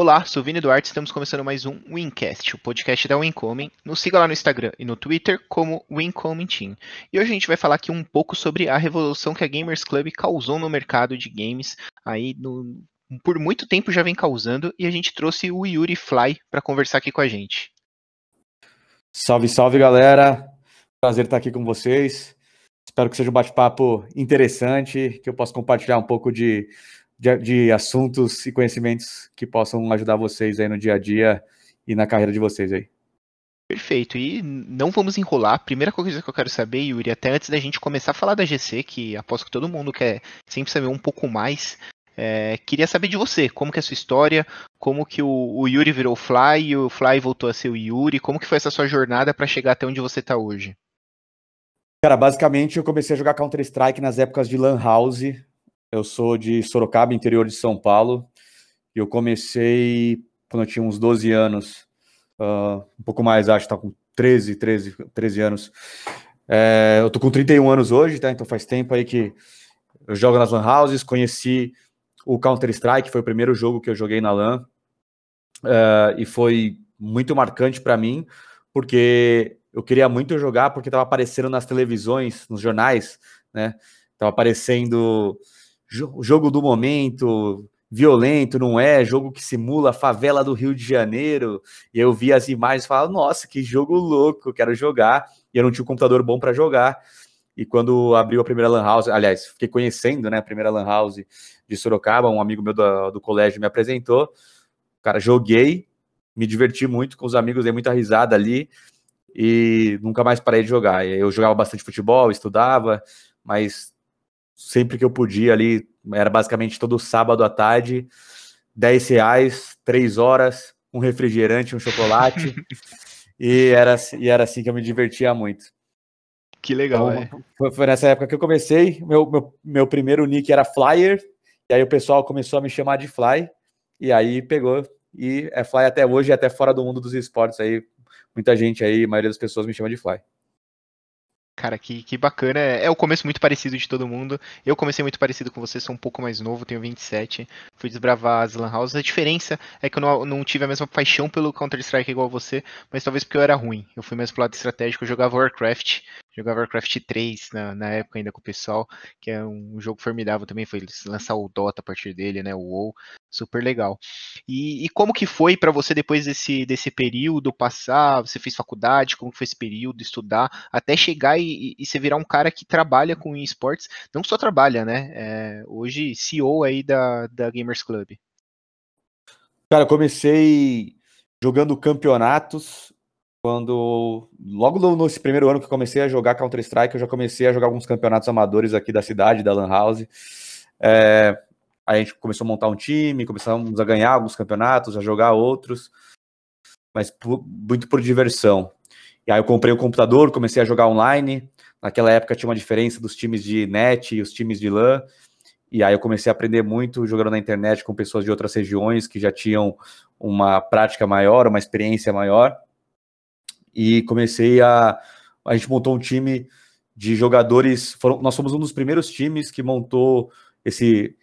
Olá, sou Vini Duarte, estamos começando mais um Wincast, o podcast da Wincoming. Nos siga lá no Instagram e no Twitter como Wincoming Team. E hoje a gente vai falar aqui um pouco sobre a revolução que a Gamers Club causou no mercado de games. Aí no, por muito tempo já vem causando e a gente trouxe o Yuri Fly para conversar aqui com a gente. Salve, salve galera! Prazer estar aqui com vocês. Espero que seja um bate-papo interessante, que eu possa compartilhar um pouco de de, de, assuntos e conhecimentos que possam ajudar vocês aí no dia a dia e na carreira de vocês aí. Perfeito, e não vamos enrolar. Primeira coisa que eu quero saber, Yuri, até antes da gente começar a falar da GC, que aposto que todo mundo quer sempre saber um pouco mais, é, queria saber de você, como que é a sua história, como que o, o Yuri virou Fly e o Fly voltou a ser o Yuri, como que foi essa sua jornada para chegar até onde você está hoje? Cara, basicamente eu comecei a jogar Counter-Strike nas épocas de Lan House, eu sou de Sorocaba, interior de São Paulo. Eu comecei quando eu tinha uns 12 anos, uh, um pouco mais, acho, tá com 13, 13, 13 anos. É, eu tô com 31 anos hoje, tá? Então faz tempo aí que eu jogo nas LAN houses, conheci o Counter-Strike, foi o primeiro jogo que eu joguei na LAN, uh, e foi muito marcante para mim, porque eu queria muito jogar, porque tava aparecendo nas televisões, nos jornais, né? Tava aparecendo jogo do momento, violento, não é? Jogo que simula a favela do Rio de Janeiro. E eu vi as imagens e falava, nossa, que jogo louco, quero jogar. E eu não tinha um computador bom para jogar. E quando abriu a primeira Lan House, aliás, fiquei conhecendo né, a primeira Lan House de Sorocaba, um amigo meu do, do colégio me apresentou. Cara, joguei, me diverti muito com os amigos, dei muita risada ali e nunca mais parei de jogar. Eu jogava bastante futebol, estudava, mas sempre que eu podia ali, era basicamente todo sábado à tarde, 10 reais, 3 horas, um refrigerante, um chocolate, e, era, e era assim que eu me divertia muito. Que legal, então, é. Foi, foi, nessa época que eu comecei, meu, meu, meu primeiro nick era Flyer, e aí o pessoal começou a me chamar de Fly, e aí pegou, e é Fly até hoje, até fora do mundo dos esportes aí, muita gente aí, a maioria das pessoas me chama de Fly. Cara, que, que bacana. É, é o começo muito parecido de todo mundo. Eu comecei muito parecido com você, sou um pouco mais novo, tenho 27. Fui desbravar as Lan Houses. A diferença é que eu não, não tive a mesma paixão pelo Counter-Strike igual você, mas talvez porque eu era ruim. Eu fui mais pro lado estratégico, eu jogava Warcraft. Jogava Warcraft 3 na, na época ainda com o pessoal, que é um jogo formidável também, foi lançar o Dota a partir dele, né, o WoW, super legal. E, e como que foi para você depois desse, desse período passar, você fez faculdade, como foi esse período, estudar, até chegar e, e você virar um cara que trabalha com esportes, não só trabalha, né, é, hoje CEO aí da, da Gamers Club. Cara, comecei jogando campeonatos quando logo no, nesse primeiro ano que comecei a jogar Counter Strike, eu já comecei a jogar alguns campeonatos amadores aqui da cidade, da Lan House. É, a gente começou a montar um time, começamos a ganhar alguns campeonatos, a jogar outros, mas por, muito por diversão. E aí eu comprei o um computador, comecei a jogar online. Naquela época tinha uma diferença dos times de net e os times de LAN. E aí eu comecei a aprender muito jogando na internet com pessoas de outras regiões que já tinham uma prática maior, uma experiência maior e comecei a. A gente montou um time de jogadores. Foram, nós fomos um dos primeiros times que montou esse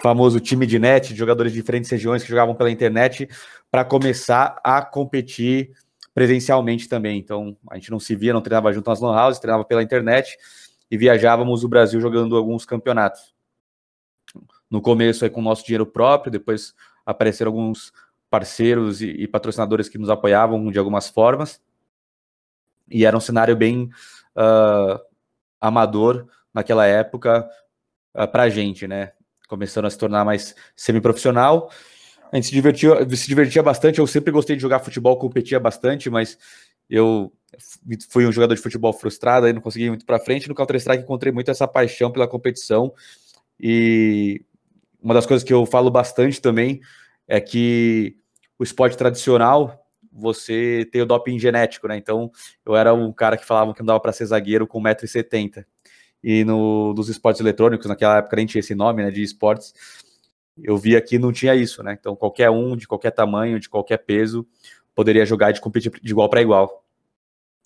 famoso time de net, de jogadores de diferentes regiões que jogavam pela internet, para começar a competir presencialmente também. Então, a gente não se via, não treinava junto nas lan houses, treinava pela internet e viajávamos o Brasil jogando alguns campeonatos. No começo, aí, com o nosso dinheiro próprio, depois apareceram alguns parceiros e, e patrocinadores que nos apoiavam de algumas formas e era um cenário bem uh, amador naquela época uh, para a gente, né? Começando a se tornar mais semi-profissional. A gente se divertia, se divertia bastante. Eu sempre gostei de jogar futebol, competia bastante, mas eu fui um jogador de futebol frustrado, aí não consegui ir muito para frente. No Counter-Strike encontrei muito essa paixão pela competição. E uma das coisas que eu falo bastante também é que o esporte tradicional você tem o doping genético, né? Então, eu era um cara que falava que não dava para ser zagueiro com 1,70m. E no, dos esportes eletrônicos, naquela época nem tinha esse nome, né, de esportes, eu via que não tinha isso, né? Então, qualquer um, de qualquer tamanho, de qualquer peso, poderia jogar e de competir de igual para igual.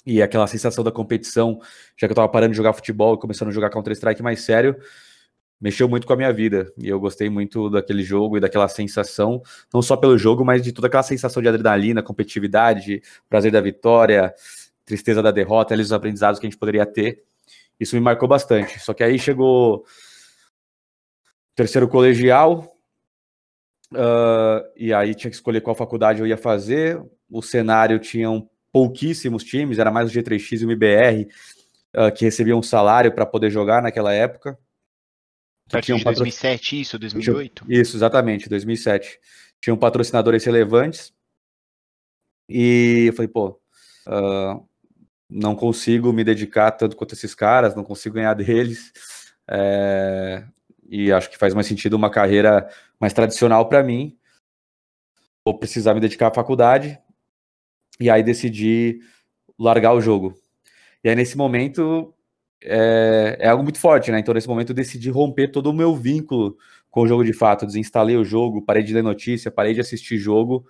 E aquela sensação da competição, já que eu estava parando de jogar futebol e começando a jogar Counter-Strike mais sério, mexeu muito com a minha vida. E eu gostei muito daquele jogo e daquela sensação, não só pelo jogo, mas de toda aquela sensação de adrenalina, competitividade, prazer da vitória, tristeza da derrota, ali os aprendizados que a gente poderia ter. Isso me marcou bastante. Só que aí chegou terceiro colegial, uh, e aí tinha que escolher qual faculdade eu ia fazer. O cenário tinham pouquíssimos times, era mais o G3X e o MBR uh, que recebiam um salário para poder jogar naquela época. Partir de 2007, isso, 2008? Isso, exatamente, 2007. Tinham patrocinadores relevantes. E eu falei, pô, uh, não consigo me dedicar tanto quanto esses caras, não consigo ganhar deles. É, e acho que faz mais sentido uma carreira mais tradicional para mim. Vou precisar me dedicar à faculdade. E aí decidi largar o jogo. E aí, nesse momento, é, é, algo muito forte, né? Então, nesse momento, eu decidi romper todo o meu vínculo com o jogo de fato. Desinstalei o jogo, parei de ler notícia, parei de assistir jogo,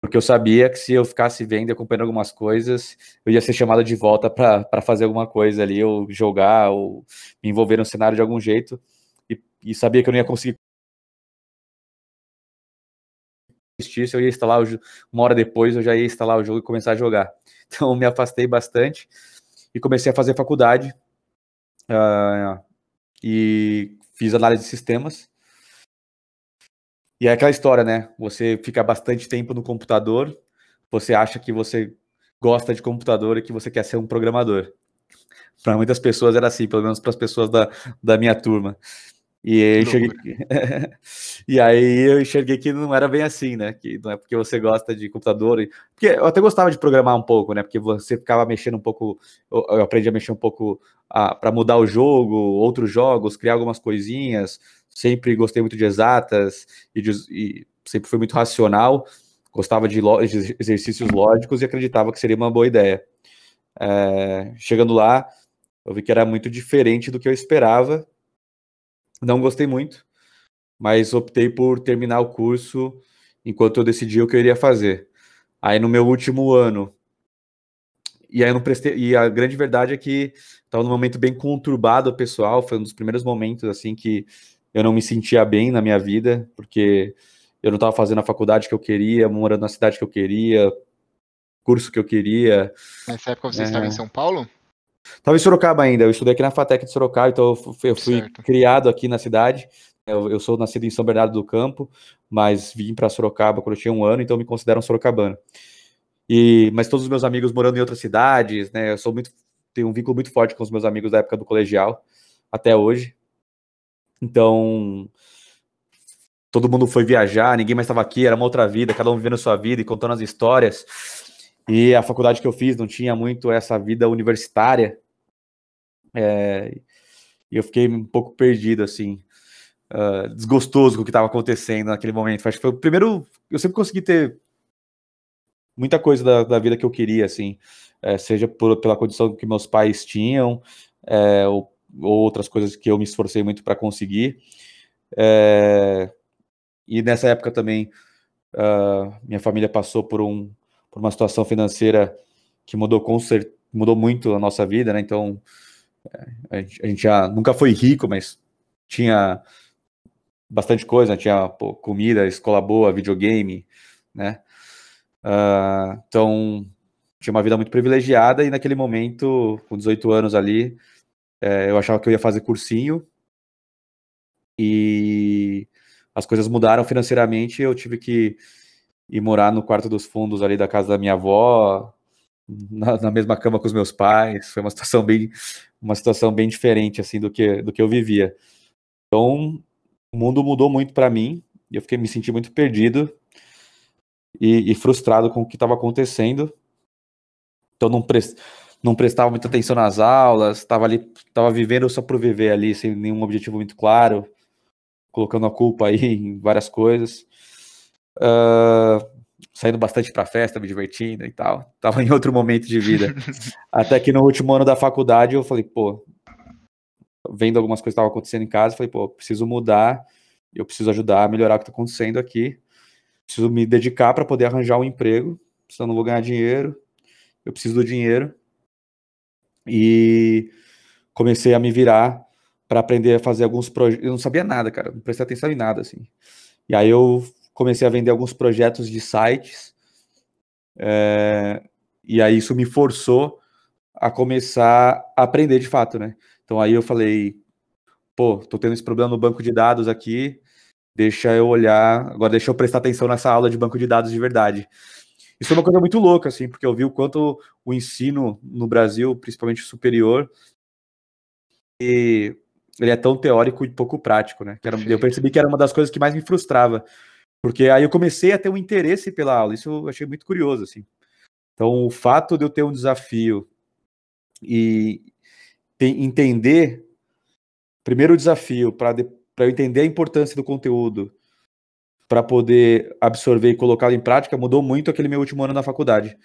porque eu sabia que se eu ficasse vendo e acompanhando algumas coisas, eu ia ser chamado de volta para fazer alguma coisa ali, ou jogar, ou me envolver no cenário de algum jeito. E, e sabia que eu não ia conseguir eu ia instalar o, uma hora depois eu já ia instalar o jogo e começar a jogar. Então me afastei bastante e comecei a fazer faculdade uh, e fiz análise de sistemas. E é aquela história, né? Você fica bastante tempo no computador, você acha que você gosta de computador e que você quer ser um programador. Para muitas pessoas era assim, pelo menos para as pessoas da, da minha turma. E aí, enxerguei... e aí eu enxerguei que não era bem assim, né? Que não é porque você gosta de computador. E... Porque eu até gostava de programar um pouco, né? Porque você ficava mexendo um pouco. Eu aprendi a mexer um pouco para mudar o jogo, outros jogos, criar algumas coisinhas. Sempre gostei muito de exatas e, de... e sempre fui muito racional. Gostava de, lo... de, exercícios lógicos e acreditava que seria uma boa ideia. É... Chegando lá, eu vi que era muito diferente do que eu esperava não gostei muito, mas optei por terminar o curso enquanto eu decidi o que eu iria fazer. Aí no meu último ano, e aí eu não prestei, e a grande verdade é que estava num momento bem conturbado pessoal, foi um dos primeiros momentos assim que eu não me sentia bem na minha vida, porque eu não estava fazendo a faculdade que eu queria, morando na cidade que eu queria, curso que eu queria. Nessa época você é... estava em São Paulo? Estava em Sorocaba ainda, eu estudei aqui na FATEC de Sorocaba, então eu fui, eu fui criado aqui na cidade. Eu, eu, sou nascido em São Bernardo do Campo, mas vim para Sorocaba quando eu tinha um ano, então me considero um sorocabano. E, mas todos os meus amigos morando em outras cidades, né? Eu sou muito, tenho um vínculo muito forte com os meus amigos da época do colegial até hoje. Então, todo mundo foi viajar, ninguém mais estava aqui, era uma outra vida, cada um vivendo a sua vida e contando as histórias. E a faculdade que eu fiz não tinha muito essa vida universitária. É, e eu fiquei um pouco perdido, assim, uh, desgostoso com o que estava acontecendo naquele momento. Acho que foi o primeiro. Eu sempre consegui ter muita coisa da, da vida que eu queria, assim, é, seja por, pela condição que meus pais tinham, é, ou, ou, outras coisas que eu me esforcei muito para conseguir. É, e nessa época também, uh, minha família passou por um por uma situação financeira que mudou com mudou muito a nossa vida, né? Então é, a gente já nunca foi rico, mas tinha bastante coisa, né? tinha pô, comida, escola boa, videogame, né? Uh, então tinha uma vida muito privilegiada e naquele momento, com 18 anos ali, é, eu achava que eu ia fazer cursinho e as coisas mudaram financeiramente. Eu tive que e morar no quarto dos fundos ali da casa da minha avó, na, na, mesma cama com os meus pais. Foi uma situação bem, uma situação bem diferente assim do que do que eu vivia. Então, o mundo mudou muito para mim e eu fiquei me senti muito perdido e, e frustrado com o que estava acontecendo. Então, não prest, não prestava muita atenção nas aulas, estava ali, estava vivendo só por viver ali, sem nenhum objetivo muito claro, colocando a culpa aí em várias coisas. Uh, saindo bastante para festa, me divertindo e tal. Tava em outro momento de vida. Até que no último ano da faculdade eu falei, pô, vendo algumas coisas que estavam acontecendo em casa, falei, pô, preciso mudar, eu preciso ajudar a melhorar o que está acontecendo aqui. Preciso me dedicar para poder arranjar um emprego, senão não vou ganhar dinheiro. Eu preciso do dinheiro. E comecei a me virar para aprender a fazer alguns projetos. Eu não sabia nada, cara, não prestei atenção em nada, assim. E aí eu comecei a vender alguns projetos de sites, é, e aí isso me forçou a começar a aprender de fato, né? Então aí eu falei, pô, tô tendo esse problema no banco de dados aqui, deixa eu olhar, agora deixa eu prestar atenção nessa aula de banco de dados de verdade. Isso é uma coisa muito louca, assim, porque eu vi o quanto o ensino no Brasil, principalmente superior, ele é tão teórico e pouco prático, né? Eu percebi que era uma das coisas que mais me frustrava, porque aí eu comecei a ter um interesse pela aula, isso eu achei muito curioso, assim. Então, o fato de eu ter um desafio e entender, primeiro o desafio, para eu entender a importância do conteúdo, para poder absorver e colocá-lo em prática, mudou muito aquele meu último ano na faculdade.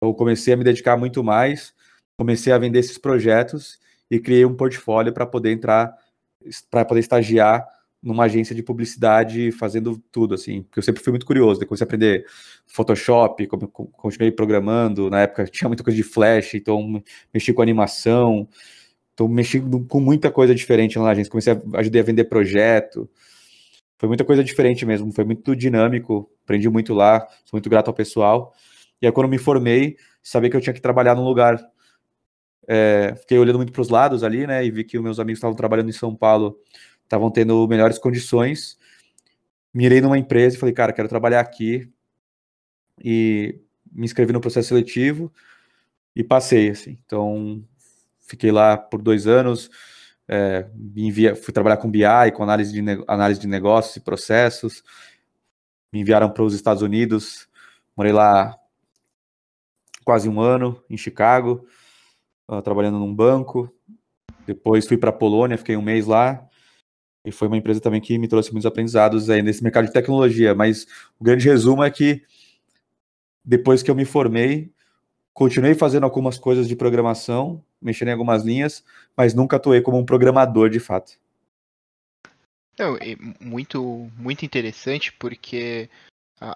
Eu comecei a me dedicar muito mais, comecei a vender esses projetos e criei um portfólio para poder entrar, para poder estagiar numa agência de publicidade fazendo tudo, assim, porque eu sempre fui muito curioso, depois comecei a aprender Photoshop, continuei programando, na época tinha muita coisa de Flash, então mexi com animação, então mexi com muita coisa diferente lá na agência, comecei a ajudei a vender projeto, foi muita coisa diferente mesmo, foi muito dinâmico, aprendi muito lá, sou muito grato ao pessoal, e aí quando me formei, sabia que eu tinha que trabalhar num lugar, é, fiquei olhando muito para os lados ali, né, e vi que meus amigos estavam trabalhando em São Paulo, estavam tendo melhores condições. Mirei numa empresa e falei, cara, quero trabalhar aqui. E me inscrevi no processo seletivo e passei, assim. Então, fiquei lá por dois anos, é, envia, fui trabalhar com BI, com análise de, análise de negócios e processos. Me enviaram para os Estados Unidos, morei lá quase um ano, em Chicago, uh, trabalhando num banco. Depois fui para a Polônia, fiquei um mês lá. E foi uma empresa também que me trouxe muitos aprendizados aí nesse mercado de tecnologia. Mas o grande resumo é que depois que eu me formei, continuei fazendo algumas coisas de programação, mexendo em algumas linhas, mas nunca atuei como um programador de fato. Não, muito, muito interessante porque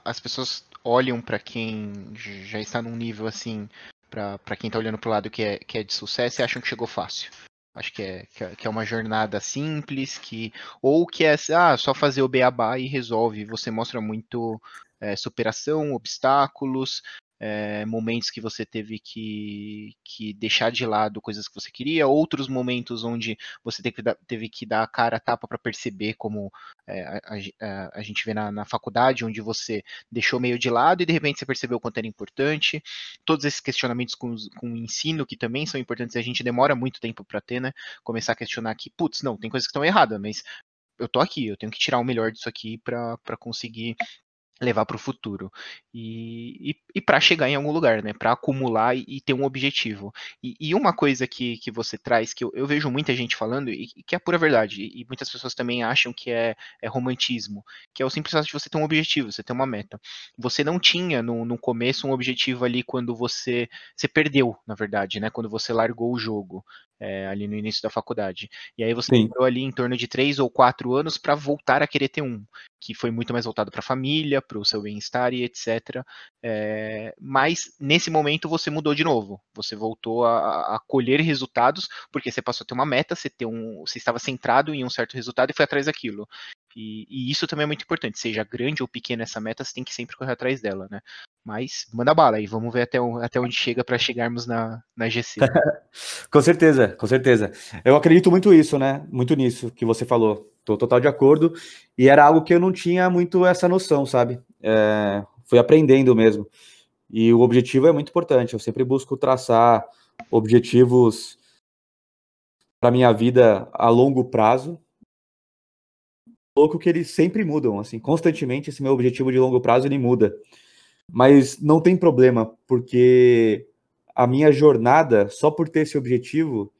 as pessoas olham para quem já está num nível assim, para quem está olhando para o lado que é, que é de sucesso e acham que chegou fácil. Acho que é, é, que é uma jornada simples, que ou que é ah, só fazer o beabá e resolve. Você mostra muito é, superação, obstáculos, é, momentos que você teve que, que deixar de lado coisas que você queria, outros momentos onde você teve que dar, teve que dar a cara a tapa para perceber, como é, a, a, a, gente vê na, na, faculdade, onde você deixou meio de lado e de repente você percebeu o quanto era importante. Todos esses questionamentos com, com o ensino, que também são importantes, a gente demora muito tempo para ter, né? Começar a questionar que, putz, não, tem coisas que estão erradas, mas eu tô aqui, eu tenho que tirar o melhor disso aqui para conseguir levar para o futuro e, e, e para chegar em algum lugar, né? Para acumular e, e, ter um objetivo. E, uma coisa que, que você traz, que eu, eu vejo muita gente falando, e, que é pura verdade, e, muitas pessoas também acham que é, é, romantismo, que é o simples fato de você ter um objetivo, você ter uma meta. Você não tinha no, no começo um objetivo ali quando você, você perdeu, na verdade, né? Quando você largou o jogo é, ali no início da faculdade. E aí você entrou ali em torno de três ou quatro anos para voltar a querer ter um, que foi muito mais voltado para a família, para o seu bem-estar e etc. É, mas nesse momento você mudou de novo. Você voltou a, a, colher resultados, porque você passou a ter uma meta, você, ter um, você estava centrado em um certo resultado e foi atrás daquilo. E, e, isso também é muito importante, seja grande ou pequena essa meta, você tem que sempre correr atrás dela, né? Mas manda bala aí, vamos ver até, até onde chega para chegarmos na, na GC. com certeza, com certeza. Eu acredito muito isso, né? Muito nisso que você falou. Tô total de acordo. E era algo que eu não tinha muito essa noção, sabe? É, fui aprendendo mesmo. E o objetivo é muito importante. Eu sempre busco traçar objetivos para minha vida a longo prazo, louco que eles sempre mudam, assim, constantemente esse meu objetivo de longo prazo ele muda. Mas não tem problema, porque a minha jornada, só por ter esse objetivo,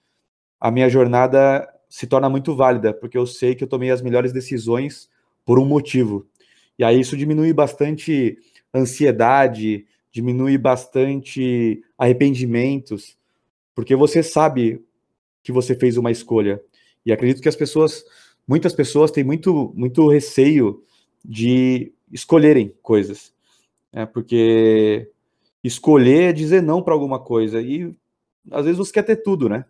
a minha jornada se torna muito válida, porque eu sei que eu tomei as melhores decisões por um motivo. E aí isso diminui bastante ansiedade, diminui bastante arrependimentos, porque você sabe que você fez uma escolha. E acredito que as pessoas muitas pessoas têm muito, muito receio de escolherem coisas, né? porque escolher é dizer não para alguma coisa, e às vezes você quer ter tudo, né?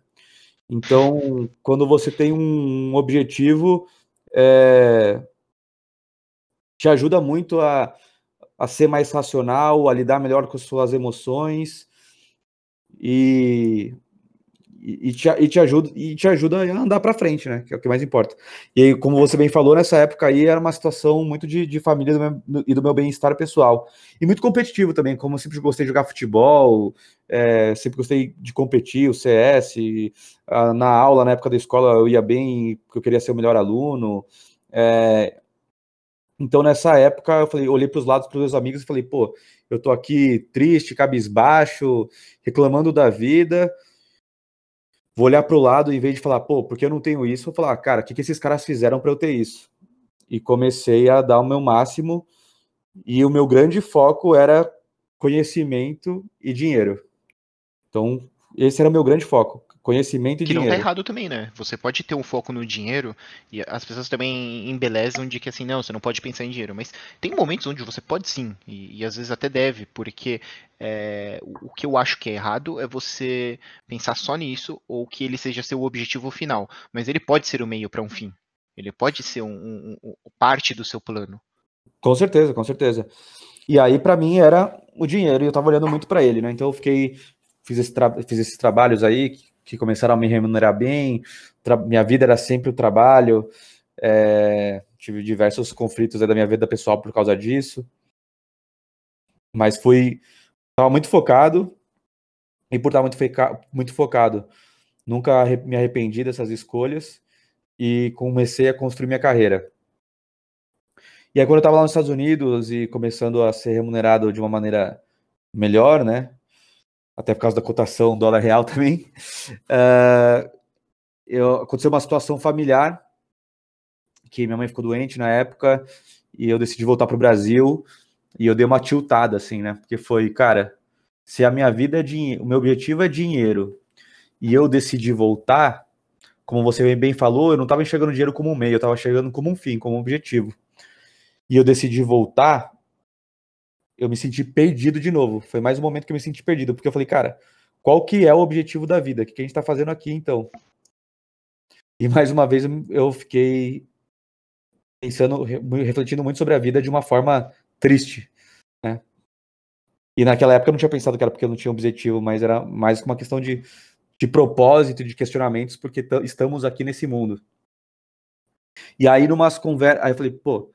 Então, quando você tem um objetivo, é, te ajuda muito a, a ser mais racional, a lidar melhor com suas emoções e, e, te, e, te, ajuda, e te ajuda a andar para frente, né? Que é o que mais importa. E aí, como você bem falou, nessa época aí era uma situação muito de, de família do meu, e do meu bem-estar pessoal. E muito competitivo também, como eu sempre gostei de jogar futebol, é, sempre gostei de competir, o CS. na aula, na época da escola, eu ia bem, porque eu queria ser o melhor aluno. É, então, nessa época, eu falei, olhei para os lados para os meus amigos e falei, pô, eu tô aqui triste, cabisbaixo, reclamando da vida. Vou olhar para o lado, em vez de falar, pô, porque eu não tenho isso, vou falar, cara, o que, que esses caras fizeram para eu ter isso? E comecei a dar o meu máximo, e o meu grande foco era conhecimento e dinheiro. Então, esse era o meu grande foco. Conhecimento e que dinheiro. Que não tá errado também, né? Você pode ter um foco no dinheiro e as pessoas também embelezam de que assim, não, você não pode pensar em dinheiro. Mas tem momentos onde você pode sim, e, e às vezes até deve, porque é, o, que eu acho que é errado é você pensar só nisso ou que ele seja seu objetivo final. Mas ele pode ser o meio para um fim. Ele pode ser um, um, um, parte do seu plano. Com certeza, com certeza. E aí, para mim, era o dinheiro, e eu tava olhando muito para ele, né? Então eu fiquei. Fiz, esse fiz esses trabalhos aí, que começaram a me remunerar bem, minha vida era sempre o trabalho, é, tive diversos conflitos da minha vida pessoal por causa disso, mas fui, estava muito focado, e por estar muito, muito focado, nunca me arrependi dessas escolhas, e comecei a construir minha carreira. E aí, quando eu estava lá nos Estados Unidos e começando a ser remunerado de uma maneira melhor, né? Até por causa da cotação dólar real também, uh, eu, aconteceu uma situação familiar, que minha mãe ficou doente na época, e eu decidi voltar para o Brasil, e eu dei uma tiltada, assim, né? Porque foi, cara, se a minha vida é dinheiro, o meu objetivo é dinheiro, e eu decidi voltar, como você bem falou, eu não estava enxergando dinheiro como um meio, eu estava enxergando como um fim, como um objetivo. E eu decidi voltar, eu me senti perdido de novo. Foi mais um momento que eu me senti perdido, porque eu falei, cara, qual que é o objetivo da vida? O que a gente está fazendo aqui, então? E mais uma vez eu fiquei pensando, refletindo muito sobre a vida de uma forma triste, né? E naquela época eu não tinha pensado que era porque eu não tinha objetivo, mas era mais uma questão de, de propósito, de questionamentos, porque estamos aqui nesse mundo. E aí, numas conversas, aí eu falei, pô,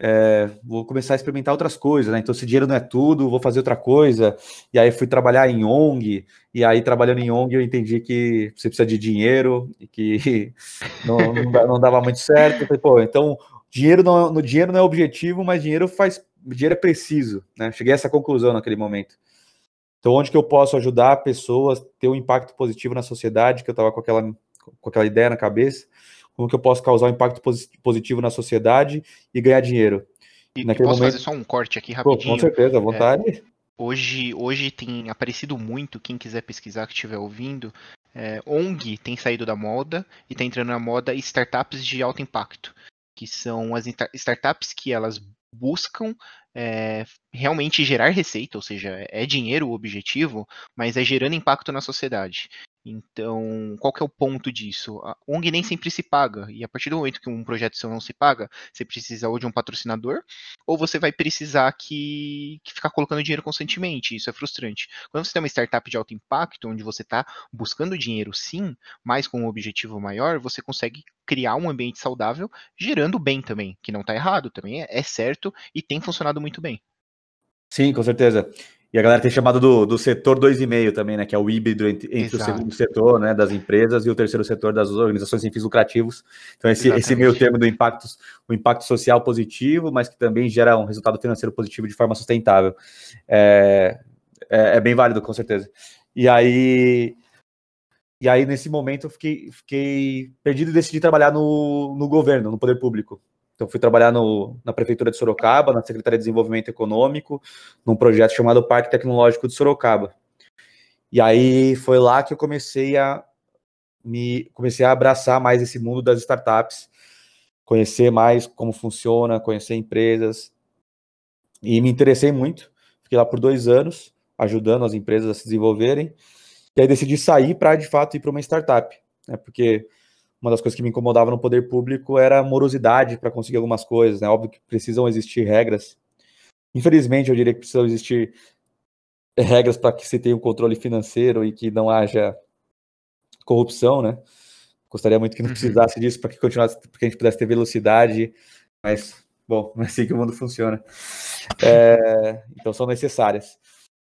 é, vou começar a experimentar outras coisas, né? Então, se dinheiro não é tudo, vou fazer outra coisa. E aí fui trabalhar em ONG, e aí trabalhando em ONG eu entendi que você precisa de dinheiro e que não, não dava muito certo. falei, pô, então dinheiro não, no dinheiro não é objetivo, mas dinheiro faz, dinheiro é preciso, né? Cheguei a essa conclusão naquele momento. Então, onde que eu posso ajudar pessoas ter um impacto positivo na sociedade, que eu estava com aquela, com aquela ideia na cabeça como que eu posso causar um impacto positivo na sociedade e ganhar dinheiro. E, Naquele posso momento... fazer só um corte aqui rapidinho? Pô, com certeza, à vontade. É, hoje, hoje tem aparecido muito, quem quiser pesquisar, que estiver ouvindo, é, ONG tem saído da moda e está entrando na moda startups de alto impacto, que são as startups que elas buscam é, realmente gerar receita, ou seja, é dinheiro o objetivo, mas é gerando impacto na sociedade. Então, qual que é o ponto disso? A ONG nem sempre se paga, e a partir do momento que um projeto seu não se paga, você precisa ou de um patrocinador, ou você vai precisar que, que ficar colocando dinheiro constantemente, isso é frustrante. Quando você tem uma startup de alto impacto, onde você está buscando dinheiro sim, mas com um objetivo maior, você consegue criar um ambiente saudável, gerando bem também, que não está errado, também é, é certo e tem funcionado muito bem. Sim, com certeza. E a galera tem chamado do, do setor 2,5 também, né? Que é o híbrido entre, entre o segundo setor, né? Das empresas e o terceiro setor das organizações sem fins lucrativos. Então, esse, esse meio termo do impacto, o impacto social positivo, mas que também gera um resultado financeiro positivo de forma sustentável. É, é, é bem válido, com certeza. E aí, e aí nesse momento, eu fiquei, fiquei perdido e decidi trabalhar no, no governo, no poder público. Então, fui trabalhar no, na Prefeitura de Sorocaba, na Secretaria de Desenvolvimento Econômico, num projeto chamado Parque Tecnológico de Sorocaba. E aí foi lá que eu comecei a me comecei a abraçar mais esse mundo das startups, conhecer mais como funciona, conhecer empresas. E me interessei muito. Fiquei lá por dois anos, ajudando as empresas a se desenvolverem. E aí decidi sair para, de fato, ir para uma startup. né? Porque uma das coisas que me incomodava no poder público era a morosidade para conseguir algumas coisas, né? Óbvio que precisam existir regras. Infelizmente, eu diria que precisam existir regras para que se tenha um controle financeiro e que não haja corrupção, né? Gostaria muito que não uhum. precisasse disso para que continuasse, para que a gente pudesse ter velocidade, mas bom, não é assim que o mundo funciona. É, então são necessárias.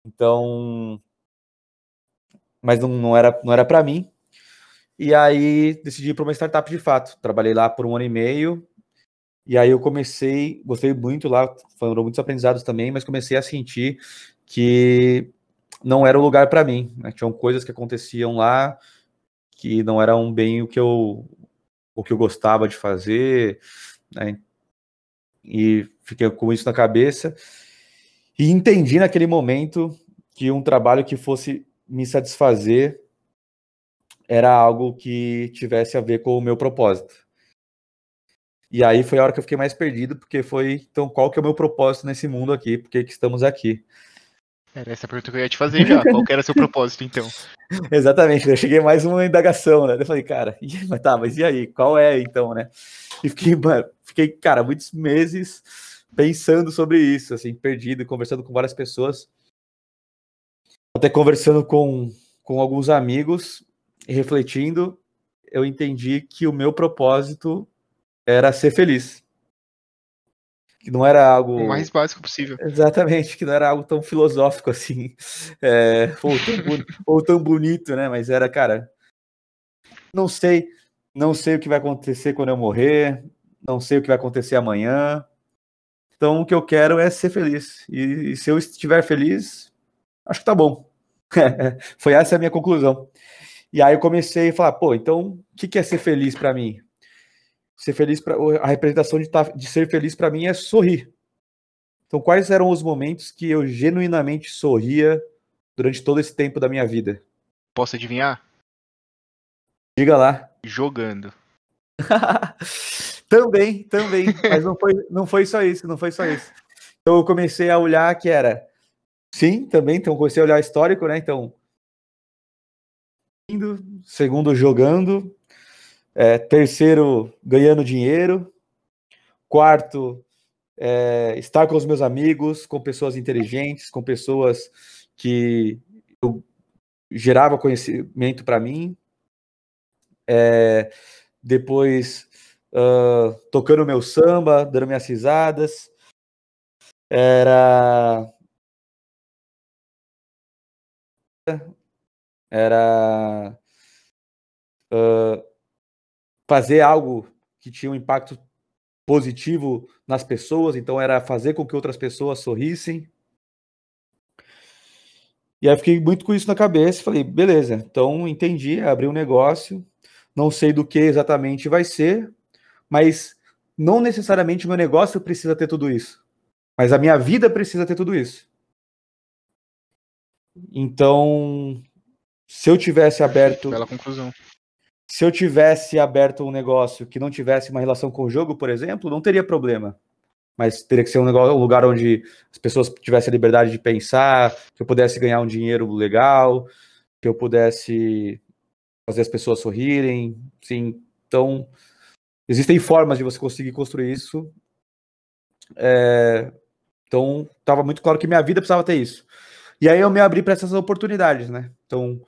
Então, mas não, não era não era para mim. E aí decidi ir para uma startup de fato. Trabalhei lá por um ano e meio. E aí eu comecei, gostei muito lá, foram muitos aprendizados também, mas comecei a sentir que não era o lugar para mim. Né? Tinham coisas que aconteciam lá que não eram bem o que eu o que eu gostava de fazer, né? E fiquei com isso na cabeça e entendi naquele momento que um trabalho que fosse me satisfazer era algo que tivesse a ver com o meu propósito. E aí foi a hora que eu fiquei mais perdido, porque foi, então, qual que é o meu propósito nesse mundo aqui? Por que, que estamos aqui? Era essa pergunta que eu ia te fazer já. Qual era seu propósito, então? Exatamente, eu cheguei mais uma indagação, né? Eu falei, cara, mas tá, mas e aí? Qual é, então, né? E fiquei, fiquei, cara, muitos meses pensando sobre isso, assim, perdido, conversando com várias pessoas. Até conversando com, com alguns amigos refletindo, eu entendi que o meu propósito era ser feliz que não era algo. O mais básico possível. Exatamente, que não era algo tão filosófico assim, é, ou, tão ou, tão bonito, né? Mas era, cara, não sei, não sei o que vai acontecer quando eu morrer, não sei o que vai acontecer amanhã. Então, o que eu quero é ser feliz. E, e se eu estiver feliz, acho que tá bom. Foi essa a minha conclusão. E aí eu comecei a falar, pô, então, o que, que é ser feliz para mim? ser feliz para a representação de, tá, de ser feliz para mim é sorrir. Então, quais eram os momentos que eu genuinamente sorria durante todo esse tempo da minha vida? Posso adivinhar? Diga lá. Jogando. também, também. Mas não foi, não foi só isso, não foi só isso. Então eu comecei a olhar que era. Sim, também. Então comecei a olhar histórico, né? Então. Segundo, jogando. É, terceiro, ganhando dinheiro. Quarto, é, estar com os meus amigos, com pessoas inteligentes, com pessoas que eu gerava conhecimento para mim. É, depois, uh, tocando meu samba, dando minhas risadas. Era. Era. Uh, fazer algo que tinha um impacto positivo nas pessoas, então era fazer com que outras pessoas sorrissem. E aí fiquei muito com isso na cabeça, falei, beleza, então entendi, abri um negócio, não sei do que exatamente vai ser, mas não necessariamente meu negócio precisa ter tudo isso, mas a minha vida precisa ter tudo isso. Então, se eu tivesse aberto. Bela conclusão. Se eu tivesse aberto um negócio que não tivesse uma relação com o jogo, por exemplo, não teria problema. Mas teria que ser um, negócio, um lugar onde as pessoas tivessem a liberdade de pensar, que eu pudesse ganhar um dinheiro legal, que eu pudesse fazer as pessoas sorrirem. Sim, então existem formas de você conseguir construir isso. É, então estava muito claro que minha vida precisava ter isso. E aí eu me abri para essas oportunidades, né? Então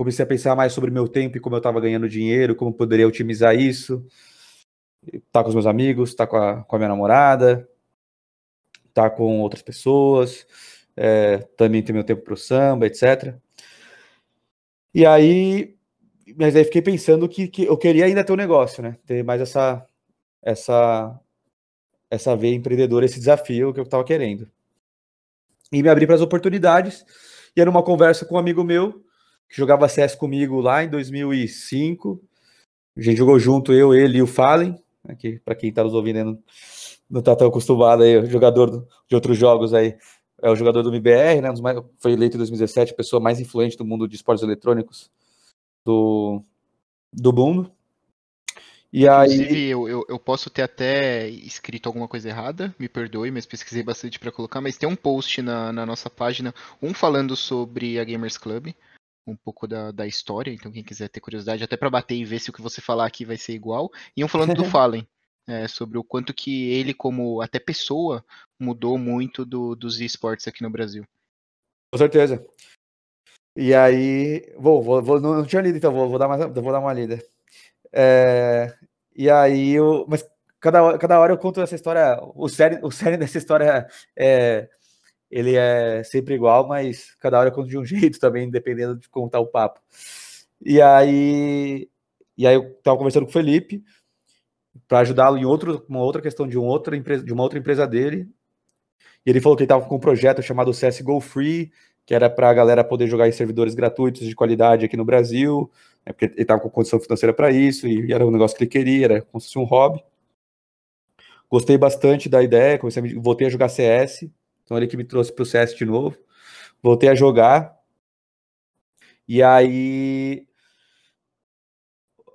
comecei a pensar mais sobre meu tempo e como eu estava ganhando dinheiro, como poderia otimizar isso. Tá com os meus amigos, tá com a, com a minha namorada, tá com outras pessoas, é, também ter meu tempo para o samba, etc. E aí, mas aí fiquei pensando que, que eu queria ainda ter um negócio, né? Ter mais essa, essa, essa veia empreendedora, esse desafio que eu estava querendo. E me abri para as oportunidades. E era uma conversa com um amigo meu que jogava CS comigo lá em 2005. A gente jogou junto, eu, ele e o Fallen, né, que para quem está nos ouvindo não, não tá tão acostumado aí, jogador de outros jogos aí, é o jogador do MBR, né, mais, foi eleito em 2017 a pessoa mais influente do mundo de esportes eletrônicos do, do mundo. E Inclusive, aí... eu, eu, eu, posso ter até escrito alguma coisa errada, me perdoe, mas pesquisei bastante para colocar, mas tem um post na, na nossa página, um falando sobre a Gamers Club, um pouco da, da história, então quem quiser ter curiosidade, até para bater e ver se o que você falar aqui vai ser igual. E um falando do Fallen, é, sobre o quanto que ele, como até pessoa, mudou muito do, dos esportes aqui no Brasil. Com certeza. E aí, vou, vou, vou não, não, tinha lido, então vou, vou, dar, uma, vou dar uma lida. É, e aí, eu, mas cada, cada hora eu conto essa história, o série, o série dessa história é, ele é sempre igual, mas cada hora eu conto de um jeito também, dependendo de contar o papo. E aí, e aí eu tava conversando com o Felipe para ajudá-lo em outro, uma outra questão de, um outra empresa, de uma outra empresa dele. E ele falou que ele estava com um projeto chamado CSGO Free, que era para a galera poder jogar em servidores gratuitos de qualidade aqui no Brasil, né, porque ele estava com condição financeira para isso, e era um negócio que ele queria, era como se fosse um hobby. Gostei bastante da ideia, comecei a, voltei a jogar CS, então ele que me trouxe para o CS de novo. Voltei a jogar, e aí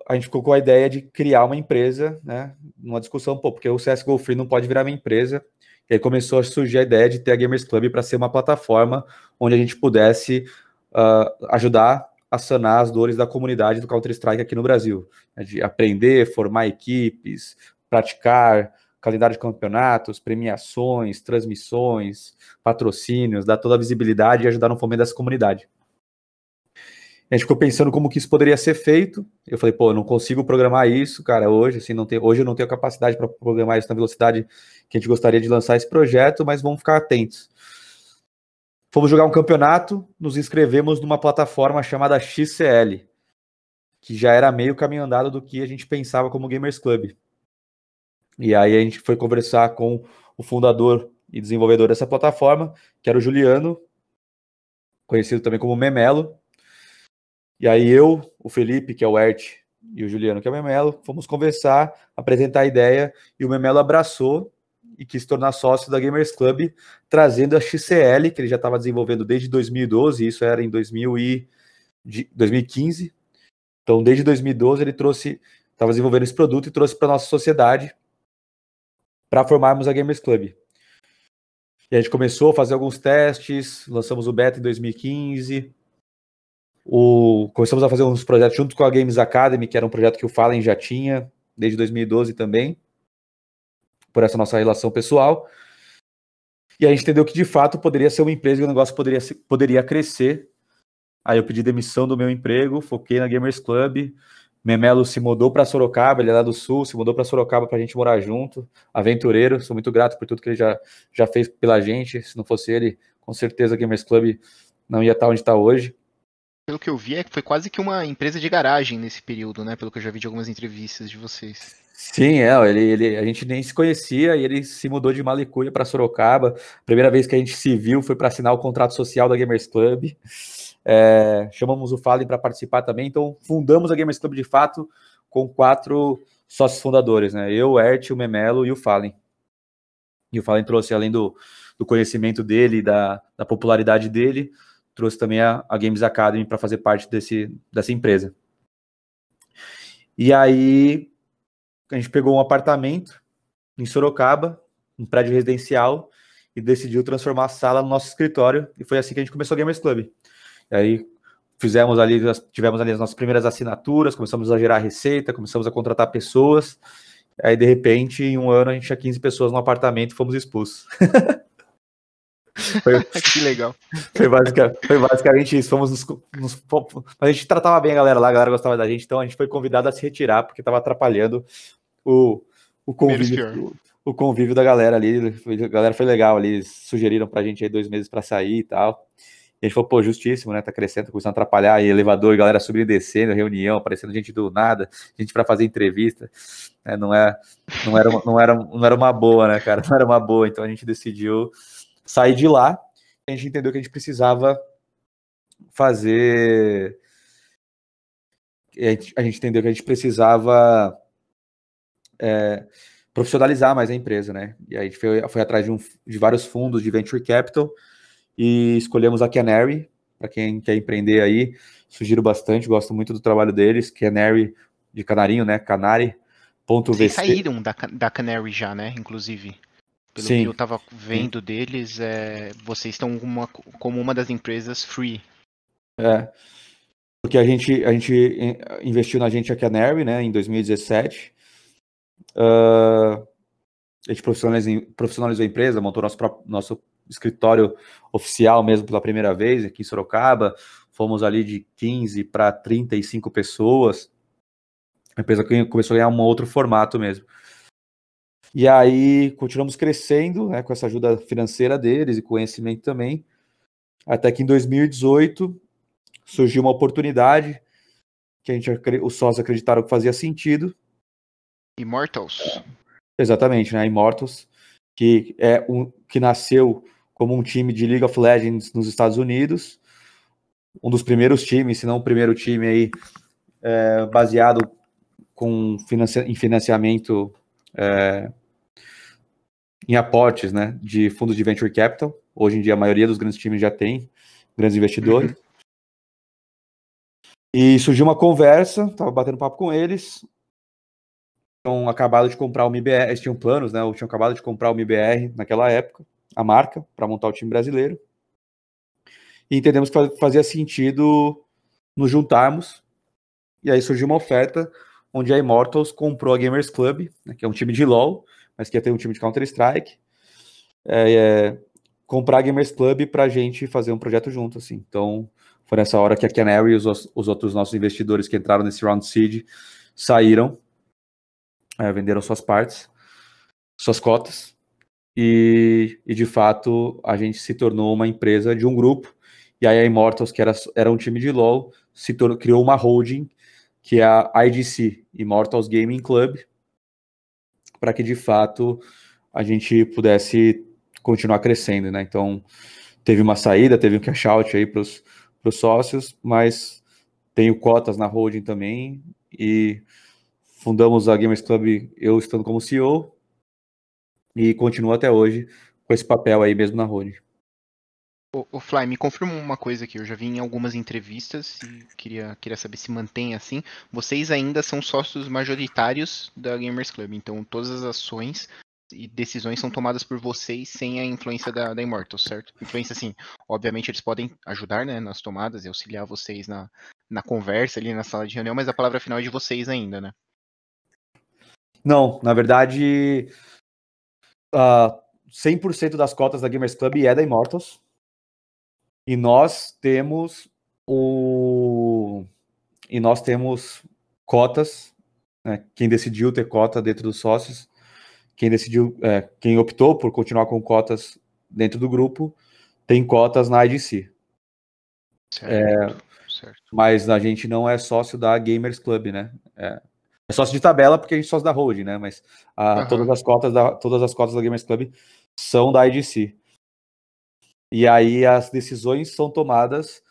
a gente ficou com a ideia de criar uma empresa, né? Uma discussão, pô, porque o CSGO Free não pode virar uma empresa. E aí começou a surgir a ideia de ter a Gamers Club para ser uma plataforma onde a gente pudesse uh, ajudar a sanar as dores da comunidade do Counter-Strike aqui no Brasil. Né? De aprender, formar equipes, praticar, calendário de campeonatos, premiações, transmissões, patrocínios, dar toda a visibilidade e ajudar no fomento dessa comunidade. A gente ficou pensando como que isso poderia ser feito. Eu falei, pô, eu não consigo programar isso, cara, hoje, assim, não tem, hoje eu não tenho capacidade para programar isso na velocidade que a gente gostaria de lançar esse projeto, mas vamos ficar atentos. Fomos jogar um campeonato, nos inscrevemos numa plataforma chamada XCL, que já era meio caminho andado do que a gente pensava como Gamers Club. E aí a gente foi conversar com o fundador e desenvolvedor dessa plataforma, que era o Juliano, conhecido também como Memelo, e aí eu, o Felipe, que é o Ert, e o Juliano, que é o Memelo, fomos conversar, apresentar a ideia, e o Memelo abraçou e quis tornar sócio da Gamers Club, trazendo a XCL, que ele já estava desenvolvendo desde 2012, isso era em 2000 e, 2015. Então, desde 2012, ele trouxe, estava desenvolvendo esse produto e trouxe para nossa sociedade para formarmos a Gamers Club. E a gente começou a fazer alguns testes, lançamos o beta em 2015, o, começamos a fazer uns projetos junto com a Games Academy, que era um projeto que o Fallen já tinha desde 2012 também, por essa nossa relação pessoal. E a gente entendeu que de fato poderia ser uma empresa e o negócio poderia, poderia crescer. Aí eu pedi demissão do meu emprego, foquei na Gamers Club. Memelo se mudou para Sorocaba, ele é lá do Sul, se mudou para Sorocaba para a gente morar junto. Aventureiro, sou muito grato por tudo que ele já, já fez pela gente. Se não fosse ele, com certeza a Gamers Club não ia estar onde está hoje pelo que eu vi, é foi quase que uma empresa de garagem nesse período, né? Pelo que eu já vi de algumas entrevistas de vocês. Sim, é, ele, ele, a gente nem se conhecia e ele se mudou de Malicuia para Sorocaba. Primeira vez que a gente se viu foi para assinar o contrato social da Gamers Club. É, chamamos o Fallen para participar também, então fundamos a Gamers Club de fato com quatro sócios fundadores, né? Eu, o Ert, o Memelo e o Fallen. E o Fallen trouxe, além do, do conhecimento dele, da, da popularidade dele, trouxe também a, a Games Academy para fazer parte desse, dessa empresa. E aí a gente pegou um apartamento em Sorocaba, um prédio residencial, e decidiu transformar a sala no nosso escritório, e foi assim que a gente começou o Gamers Club. E aí fizemos ali, tivemos ali as nossas primeiras assinaturas, começamos a gerar receita, começamos a contratar pessoas, aí de repente, em um ano, a gente tinha 15 pessoas no apartamento e fomos expulsos. Foi, que legal. Foi, basicamente, foi basicamente isso. Fomos nos, nos, a gente tratava bem a galera lá, a galera gostava da gente, então a gente foi convidado a se retirar porque estava atrapalhando o, o convívio. O, o, convívio da galera ali. A galera foi legal ali. Eles sugeriram pra gente aí dois meses para sair e tal. E a gente falou, pô, justíssimo, né? Tá crescendo, tá começando a atrapalhar aí, elevador, galera subindo e descendo, reunião, aparecendo gente do nada, gente para fazer entrevista. É, não, é, não, era, não, era, não era uma boa, né, cara? Não era uma boa, então a gente decidiu sair de lá, a gente entendeu que a gente precisava fazer. A gente entendeu que a gente precisava é, profissionalizar mais a empresa, né? E a gente foi, foi atrás de, um, de vários fundos de venture capital e escolhemos a Canary, para quem quer empreender aí, sugiro bastante, gosto muito do trabalho deles, Canary de canarinho, né? Canary. Vocês saíram da, da Canary já, né? Inclusive. Pelo Sim. que eu estava vendo Sim. deles, é, vocês estão uma, como uma das empresas free. É. porque a gente, a gente investiu na gente a Canary, né, em 2017. Uh, a gente profissionalizou, profissionalizou a empresa, montou nosso, nosso escritório oficial mesmo pela primeira vez aqui em Sorocaba. Fomos ali de 15 para 35 pessoas. A empresa começou a ganhar um outro formato mesmo. E aí continuamos crescendo né, com essa ajuda financeira deles e conhecimento também. Até que em 2018 surgiu uma oportunidade que a gente, os sócios acreditaram que fazia sentido. Immortals. Exatamente, né? Immortals, que é um que nasceu como um time de League of Legends nos Estados Unidos, um dos primeiros times, se não o primeiro time aí é, baseado com financi em financiamento é, em aportes, né, de fundos de venture capital. Hoje em dia a maioria dos grandes times já tem grandes investidores. Uhum. E surgiu uma conversa, tava batendo papo com eles. Tinham acabado de comprar o MBR, eles tinham planos, né? Ou tinham acabado de comprar o MBR naquela época, a marca, para montar o time brasileiro. E entendemos que fazia sentido nos juntarmos. E aí surgiu uma oferta onde a Immortals comprou a Gamers Club, né, que é um time de LoL, mas que ia ter um time de Counter-Strike. É, é, comprar a Gamers Club para a gente fazer um projeto junto, assim. Então, foi nessa hora que a Canary e os, os outros nossos investidores que entraram nesse round seed saíram, é, venderam suas partes, suas cotas, e, e, de fato a gente se tornou uma empresa de um grupo, e aí a Immortals, que era, era um time de LoL, se tornou, criou uma holding, que é a IGC, Immortals Gaming Club, para que de fato a gente pudesse continuar crescendo, né? Então, teve uma saída, teve um cash out aí para os sócios, mas tenho cotas na holding também. E fundamos a Gamers Club eu estando como CEO e continuo até hoje com esse papel aí mesmo na holding. O, o Fly, me confirma uma coisa aqui. Eu já vi em algumas entrevistas e queria, queria saber se mantém assim. Vocês ainda são sócios majoritários da Gamers Club, então todas as ações e decisões são tomadas por vocês sem a influência da, da Immortal, certo? Influência, assim, obviamente eles podem ajudar né, nas tomadas e auxiliar vocês na, na conversa ali na sala de reunião, mas a palavra final é de vocês ainda, né? Não, na verdade, uh, ah, 100% das cotas da Gamers Club é da Immortals. E nós temos o. E nós temos cotas. Né? Quem decidiu ter cota dentro dos sócios quem decidiu, é, quem optou por continuar com cotas dentro do grupo, tem cotas na IDC. Certo, é, certo. Mas a gente não é sócio da Gamers Club, né? É, é sócio de tabela porque a gente é sócio da Road, né? Mas a, uhum. todas as cotas da todas as cotas da Gamers Club são da IDC. E aí as decisões são tomadas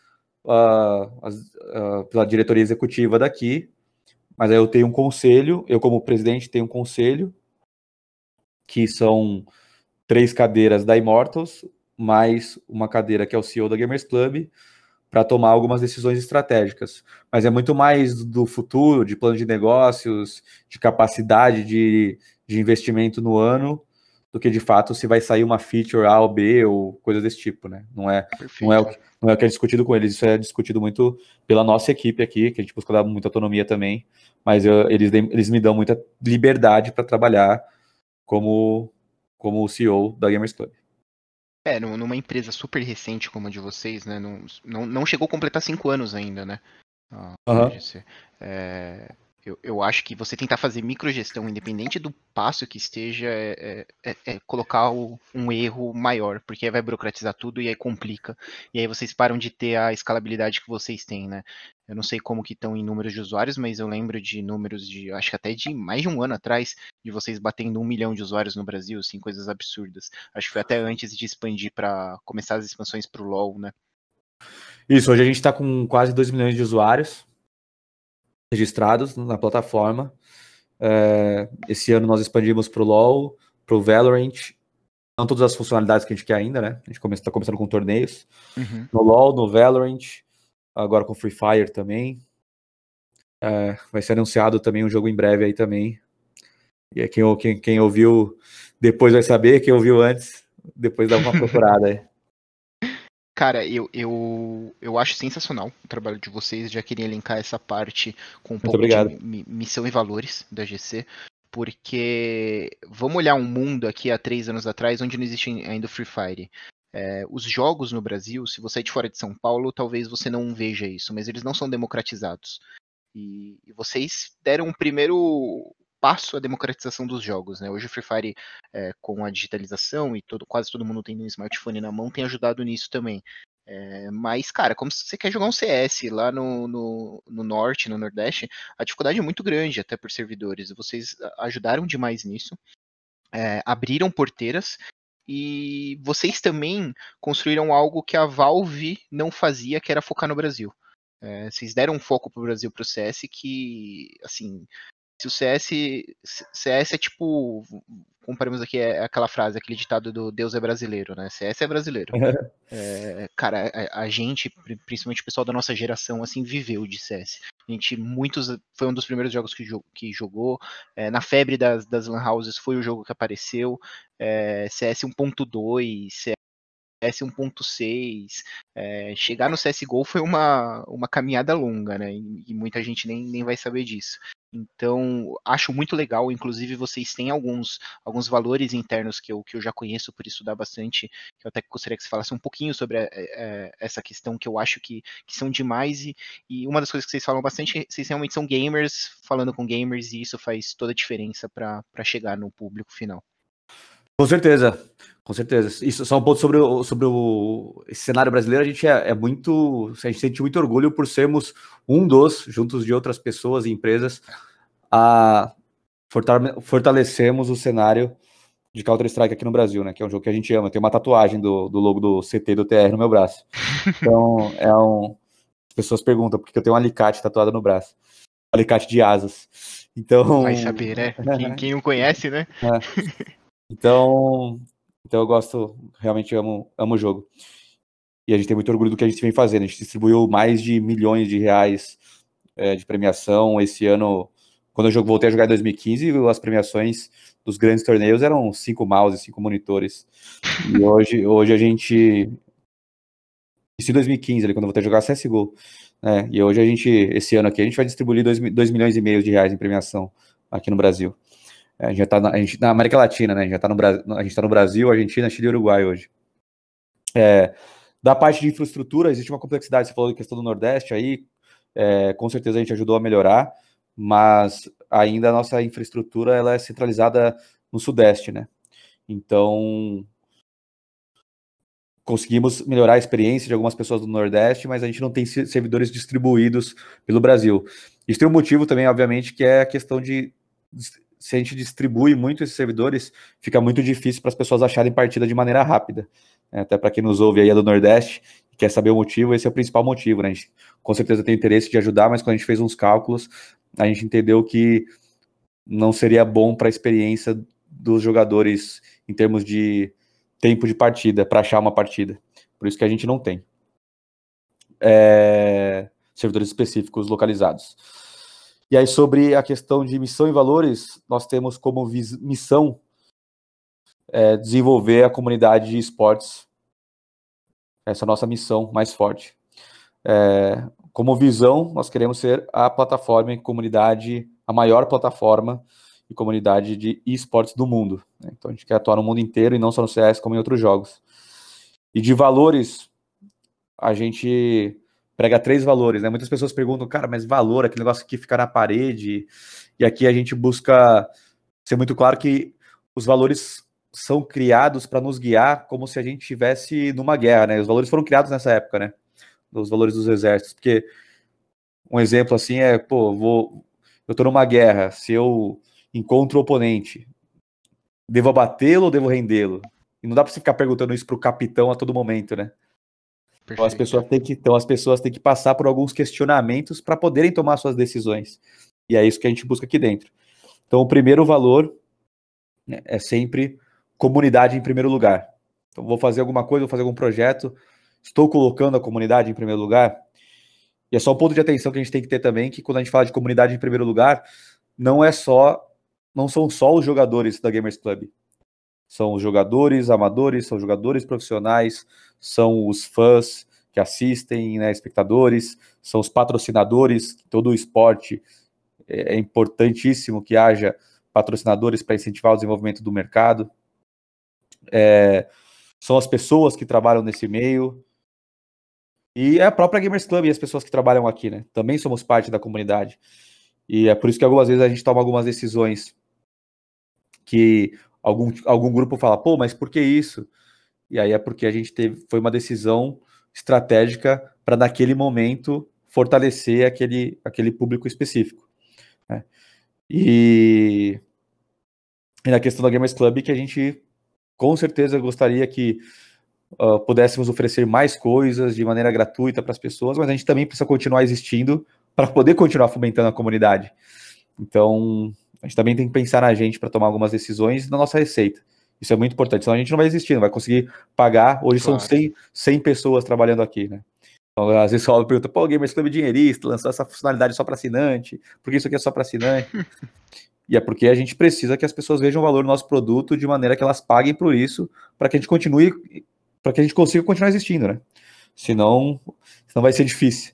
uh, as, uh, pela diretoria executiva daqui. Mas aí eu tenho um conselho, eu como presidente tenho um conselho que são três cadeiras da Immortals, mais uma cadeira que é o CEO da Gamers Club, para tomar algumas decisões estratégicas. Mas é muito mais do futuro, de plano de negócios, de capacidade de, de investimento no ano, do que de fato se vai sair uma feature A ou B ou coisa desse tipo, né? Não é, não é, o, que, não é o que é discutido com eles, isso é discutido muito pela nossa equipe aqui, que a gente busca dar muita autonomia também, mas eu, eles, eles me dão muita liberdade para trabalhar como, como o CEO da Gamers Club. É, numa empresa super recente como a de vocês, né? Não, não, não chegou a completar cinco anos ainda, né? Ah, uhum. é, eu, eu acho que você tentar fazer microgestão, independente do passo que esteja, é, é, é, é colocar o, um erro maior, porque aí vai burocratizar tudo e aí complica. E aí vocês param de ter a escalabilidade que vocês têm, né? Eu não sei como que estão em números de usuários, mas eu lembro de números de, acho que até de mais de um ano atrás, de vocês batendo um milhão de usuários no Brasil, assim, coisas absurdas. Acho que foi até antes de expandir para começar as expansões para o LoL, né? Isso, hoje a gente está com quase 2 milhões de usuários registrados na plataforma. É, esse ano nós expandimos para o LoL, para o Valorant, não todas as funcionalidades que a gente quer ainda, né? A gente está começando com torneios. Uhum. No LoL, no Valorant, agora com Free Fire também. É, vai ser anunciado também um jogo em breve aí também. E quem, quem, quem ouviu depois vai saber, quem ouviu antes, depois dá uma procurada aí. Cara, eu, eu, eu acho sensacional o trabalho de vocês. Já queria linkar essa parte com um Muito pouco obrigado. de missão e valores da GC. Porque vamos olhar um mundo aqui há três anos atrás onde não existe ainda o Free Fire. É, os jogos no Brasil, se você é de fora de São Paulo, talvez você não veja isso, mas eles não são democratizados. E, e vocês deram um primeiro passo à democratização dos jogos. Né? Hoje o Free Fire, é, com a digitalização e todo, quase todo mundo tem um smartphone na mão, tem ajudado nisso também. É, mas, cara, como se você quer jogar um CS lá no, no, no, norte, no nordeste, a dificuldade é muito grande até por servidores. Vocês ajudaram demais nisso, é, abriram porteiras e vocês também construíram algo que a Valve não fazia, que era focar no Brasil. É, vocês deram um foco pro Brasil pro CS que, assim, se o CS, CS é tipo, comparamos aqui é aquela frase, aquele ditado do Deus é brasileiro, né? CS é brasileiro. é, cara, a, a, gente, principalmente o pessoal da nossa geração, assim, viveu de CS. A gente, muitos, foi um dos primeiros jogos que, que jogou. É, na febre das, das Lan Houses foi o jogo que apareceu. É, CS 1.2, CS CS 1.6, é, chegar no CSGO foi uma, uma caminhada longa, né? E, e, muita gente nem, nem vai saber disso. Então, acho muito legal. Inclusive, vocês têm alguns, alguns valores internos que eu, que eu já conheço por estudar bastante. Que eu até gostaria que você falasse um pouquinho sobre é, é, essa questão que eu acho que, que são demais. E, e uma das coisas que vocês falam bastante, vocês realmente são gamers falando com gamers, e isso faz toda a diferença para chegar no público final. Com certeza, com certeza. Isso só um ponto sobre o, sobre o cenário brasileiro. A gente é, é, muito, a gente sente muito orgulho por sermos um dos, juntos de outras pessoas e empresas, a fortalecemos o cenário de Counter Strike aqui no Brasil, né? Que é um jogo que a gente ama. Tem uma tatuagem do, do logo do CT do TR no meu braço. Então é um. As pessoas perguntam por que eu tenho um alicate tatuado no braço. alicate de asas. Então. Vai saber, né? Quem, quem não conhece, né? É. Então, então eu gosto, realmente amo, amo o jogo. E a gente tem muito orgulho do que a gente vem fazendo. A gente distribuiu mais de milhões de reais é, de premiação. Esse ano, quando eu voltei a jogar em 2015, as premiações dos grandes torneios eram cinco mouses, cinco monitores. E hoje, hoje a gente. Isso em 2015, ali, quando eu voltei a jogar CSGO. Né? E hoje a gente, esse ano aqui, a gente vai distribuir 2 milhões e meio de reais em premiação aqui no Brasil. A gente já tá na, a gente, na América Latina, né? Já tá no, a gente tá no Brasil, Argentina, Chile e Uruguai hoje. É, da parte de infraestrutura, existe uma complexidade, você falou da questão do Nordeste aí, é, com certeza a gente ajudou a melhorar, mas ainda a nossa infraestrutura ela é centralizada no Sudeste, né? Então, conseguimos melhorar a experiência de algumas pessoas do Nordeste, mas a gente não tem servidores distribuídos pelo Brasil. Isso tem um motivo também, obviamente, que é a questão de se a gente distribui muito esses servidores, fica muito difícil para as pessoas acharem partida de maneira rápida. É, até para quem nos ouve aí é do Nordeste e quer saber o motivo, esse é o principal motivo. Né? A gente com certeza tem interesse de ajudar, mas quando a gente fez uns cálculos, a gente entendeu que não seria bom para a experiência dos jogadores em termos de tempo de partida, para achar uma partida. Por isso que a gente não tem é, servidores específicos localizados. E aí, sobre a questão de missão e valores, nós temos como missão é, desenvolver a comunidade de esportes. Essa é a nossa missão mais forte. É, como visão, nós queremos ser a plataforma e comunidade, a maior plataforma e comunidade de esportes do mundo. Né? Então a gente quer atuar no mundo inteiro e não só no CS, como em outros jogos. E de valores, a gente prega três valores, né? Muitas pessoas perguntam, cara, mas valor, aquele negócio que fica na parede. E aqui a gente busca ser muito claro que os valores são criados para nos guiar como se a gente estivesse numa guerra, né? Os valores foram criados nessa época, né? Os valores dos exércitos, porque um exemplo assim é, pô, vou, eu tô numa guerra, se eu encontro o oponente, devo abatê-lo ou devo rendê-lo? E não dá para você ficar perguntando isso pro capitão a todo momento, né? Então as, pessoas têm que, então as pessoas têm que passar por alguns questionamentos para poderem tomar suas decisões. E é isso que a gente busca aqui dentro. Então, o primeiro valor né, é sempre comunidade em primeiro lugar. Então, vou fazer alguma coisa, vou fazer algum projeto, estou colocando a comunidade em primeiro lugar. E é só um ponto de atenção que a gente tem que ter também, que quando a gente fala de comunidade em primeiro lugar, não é só, não são só os jogadores da Gamers Club. São os jogadores amadores, são jogadores profissionais, são os fãs que assistem, né, espectadores, são os patrocinadores, todo o esporte é, é importantíssimo que haja patrocinadores para incentivar o desenvolvimento do mercado. É, são as pessoas que trabalham nesse meio. E é a própria Gamers Club e as pessoas que trabalham aqui, né? Também somos parte da comunidade. E é por isso que algumas vezes a gente toma algumas decisões que algum, algum grupo fala, pô, mas por que isso? E aí é porque a gente teve, foi uma decisão estratégica para naquele momento fortalecer aquele, aquele público específico. Né? E, e, na questão da Gamers Club, que a gente com certeza gostaria que uh, pudéssemos oferecer mais coisas de maneira gratuita para as pessoas, mas a gente também precisa continuar existindo para poder continuar fomentando a comunidade. Então, a gente também tem que pensar na gente para tomar algumas decisões na nossa receita. Isso é muito importante, senão a gente não vai existir, não vai conseguir pagar. Hoje claro. são 100, 100 pessoas trabalhando aqui, né? Então, às vezes o pergunta, pô, Gamers Club dinheirista, lançou essa funcionalidade só para assinante, por que isso aqui é só para assinante? e é porque a gente precisa que as pessoas vejam o valor do nosso produto de maneira que elas paguem por isso, para que a gente continue, para que a gente consiga continuar existindo, né? Senão, senão vai ser difícil.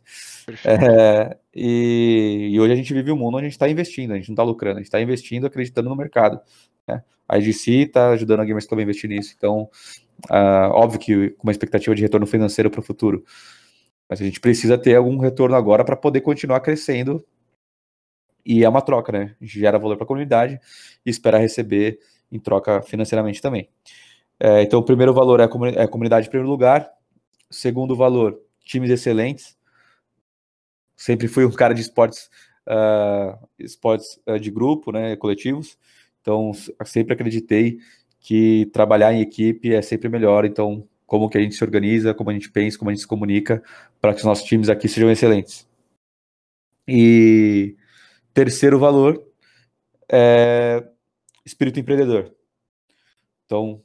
É, e, e, hoje a gente vive um mundo onde a gente está investindo, a gente não está lucrando, a gente está investindo, acreditando no mercado. Né? A IGC está ajudando a Gamers Club a investir nisso. Então, uh, óbvio que com uma expectativa de retorno financeiro para o futuro. Mas a gente precisa ter algum retorno agora para poder continuar crescendo. E é uma troca, né? A gente gera valor para a comunidade e espera receber em troca financeiramente também. É, então, o primeiro valor é a, é comunidade em primeiro lugar. Segundo valor, times excelentes. Sempre fui um cara de esportes, uh, esportes uh, de grupo, né, coletivos. Então, sempre acreditei que trabalhar em equipe é sempre melhor. Então, como que a gente se organiza, como a gente pensa, como a gente se comunica, para que os nossos times aqui sejam excelentes. E terceiro valor é espírito empreendedor. Então,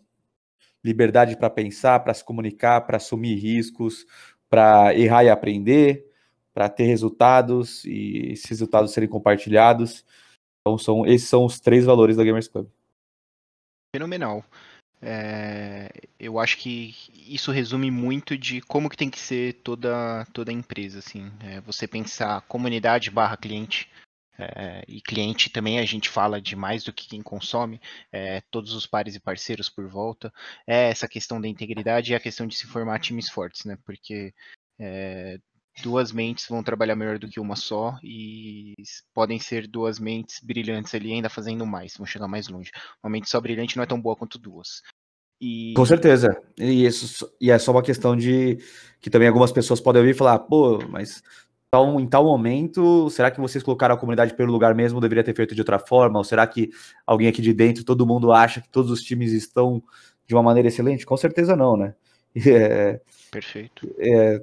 liberdade para pensar, para se comunicar, para assumir riscos, para errar e aprender, para ter resultados e esses resultados serem compartilhados. Então, são, esses são os três valores da Gamers Club. Fenomenal. É, eu acho que isso resume muito de como que tem que ser toda, toda empresa. Assim. É, você pensar comunidade barra cliente, é, e cliente também a gente fala de mais do que quem consome, é, todos os pares e parceiros por volta, é essa questão da integridade e a questão de se formar times fortes, né? Porque é, duas mentes vão trabalhar melhor do que uma só e podem ser duas mentes brilhantes ali ainda fazendo mais, vão chegar mais longe. Uma mente só brilhante não é tão boa quanto duas. E... Com certeza. E, isso, e é só uma questão de que também algumas pessoas podem ouvir e falar, pô, mas tal, em tal momento, será que vocês colocaram a comunidade pelo lugar mesmo? Deveria ter feito de outra forma? Ou será que alguém aqui de dentro, todo mundo acha que todos os times estão de uma maneira excelente? Com certeza não, né? É, Perfeito. É,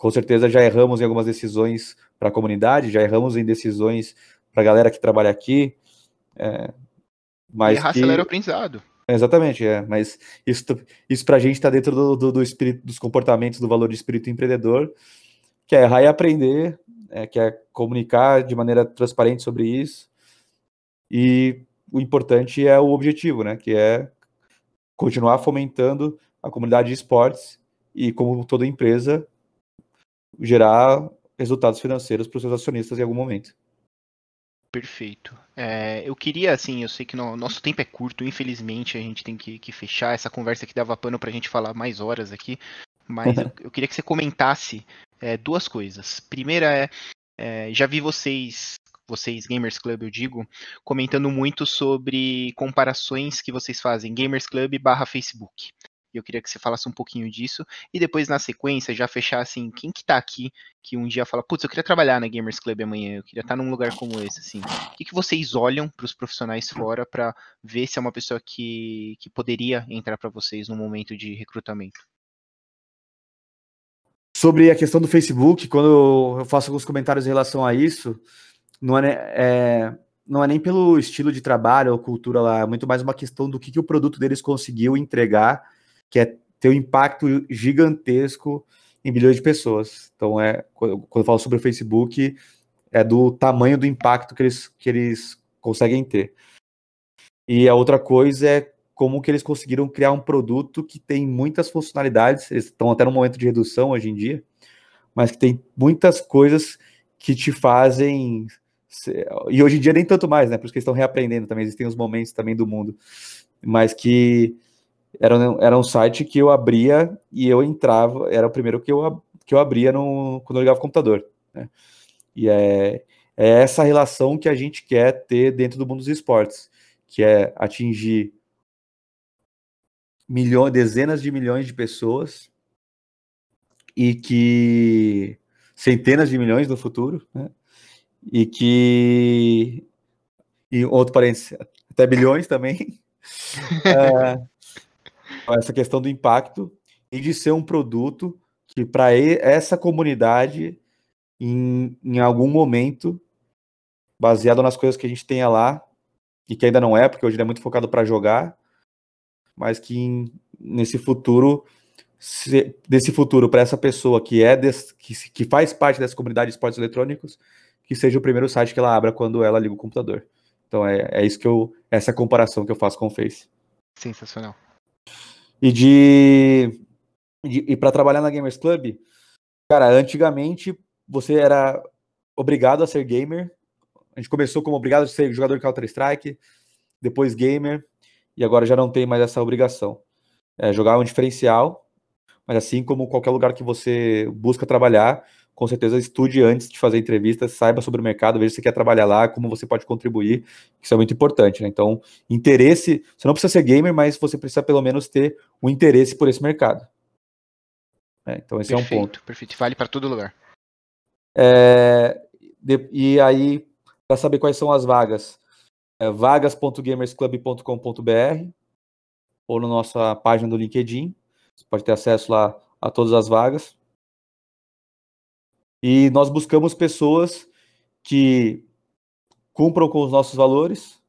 com certeza já erramos em algumas decisões para a comunidade, já erramos em decisões para a galera que trabalha aqui. É, mas errar que... acelera o aprendizado. Exatamente, é. Mas isso, isso para a gente está dentro do, do, do, espírito, dos comportamentos do valor de espírito empreendedor, que é errar e aprender, é, que é comunicar de maneira transparente sobre isso. E o importante é o objetivo, né? Que é continuar fomentando a comunidade de esportes e, como toda empresa, gerar resultados financeiros para os seus acionistas em algum momento. Perfeito. É, eu queria, assim, eu sei que no, nosso tempo é curto, infelizmente a gente tem que, que fechar. Essa conversa aqui dava pano para a gente falar mais horas aqui, mas eu, eu, queria que você comentasse é, duas coisas. Primeira é, é, já vi vocês, vocês Gamers Club, eu digo, comentando muito sobre comparações que vocês fazem Gamers Club barra Facebook. E eu queria que você falasse um pouquinho disso. E depois, na sequência, já fechar assim, quem que tá aqui que um dia fala, putz, eu queria trabalhar na Gamers Club amanhã, eu queria estar num lugar como esse, assim. O que, que vocês olham para os profissionais fora para ver se é uma pessoa que, que poderia entrar para vocês no momento de recrutamento? Sobre a questão do Facebook, quando eu faço alguns comentários em relação a isso, não é, é não é nem pelo estilo de trabalho ou cultura lá, é muito mais uma questão do que, que o produto deles conseguiu entregar que é ter um impacto gigantesco em bilhões de pessoas. Então, é, quando eu falo sobre o Facebook, é do tamanho do impacto que eles, que eles conseguem ter. E a outra coisa é como que eles conseguiram criar um produto que tem muitas funcionalidades, eles estão até no momento de redução hoje em dia, mas que tem muitas coisas que te fazem e hoje em dia nem tanto mais, né? Por isso que eles estão reaprendendo também, existem os momentos também do mundo, mas que era, era um site que eu abria e eu entrava, era o primeiro que eu, que eu abria no, quando eu ligava o computador, né? E é, é essa relação que a gente quer ter dentro do mundo dos esportes, que é atingir milhões, dezenas de milhões de pessoas e que centenas de milhões no futuro, né? E que e outro parênteses, até bilhões também. é, essa questão do impacto e de ser um produto que para essa comunidade em, em algum momento baseado nas coisas que a gente tenha lá e que ainda não é, porque hoje ele é muito focado para jogar, mas que em, nesse futuro se, desse futuro para essa pessoa que é des, que, que faz parte dessa comunidade de esportes eletrônicos, que seja o primeiro site que ela abra quando ela liga o computador. Então é, é isso que eu essa comparação que eu faço com o Face. Sensacional. E de, de e para trabalhar na Gamers Club, cara, antigamente você era obrigado a ser gamer. A gente começou como obrigado a ser jogador de Counter Strike, depois gamer, e agora já não tem mais essa obrigação. É, jogar é um diferencial, mas assim como qualquer lugar que você busca trabalhar, com certeza estude antes de fazer entrevistas, saiba sobre o mercado, veja se você quer trabalhar lá, como você pode contribuir, isso é muito importante, né? Então, interesse, você não precisa ser gamer, mas você precisa pelo menos ter um interesse por esse mercado. É, então, esse perfeito, é um ponto. Perfeito, vale para todo lugar. É, de, e aí, para saber quais são as vagas, é vagas.gamersclub.com.br ou na nossa página do LinkedIn. Você pode ter acesso lá a todas as vagas. E nós buscamos pessoas que cumpram com os nossos valores,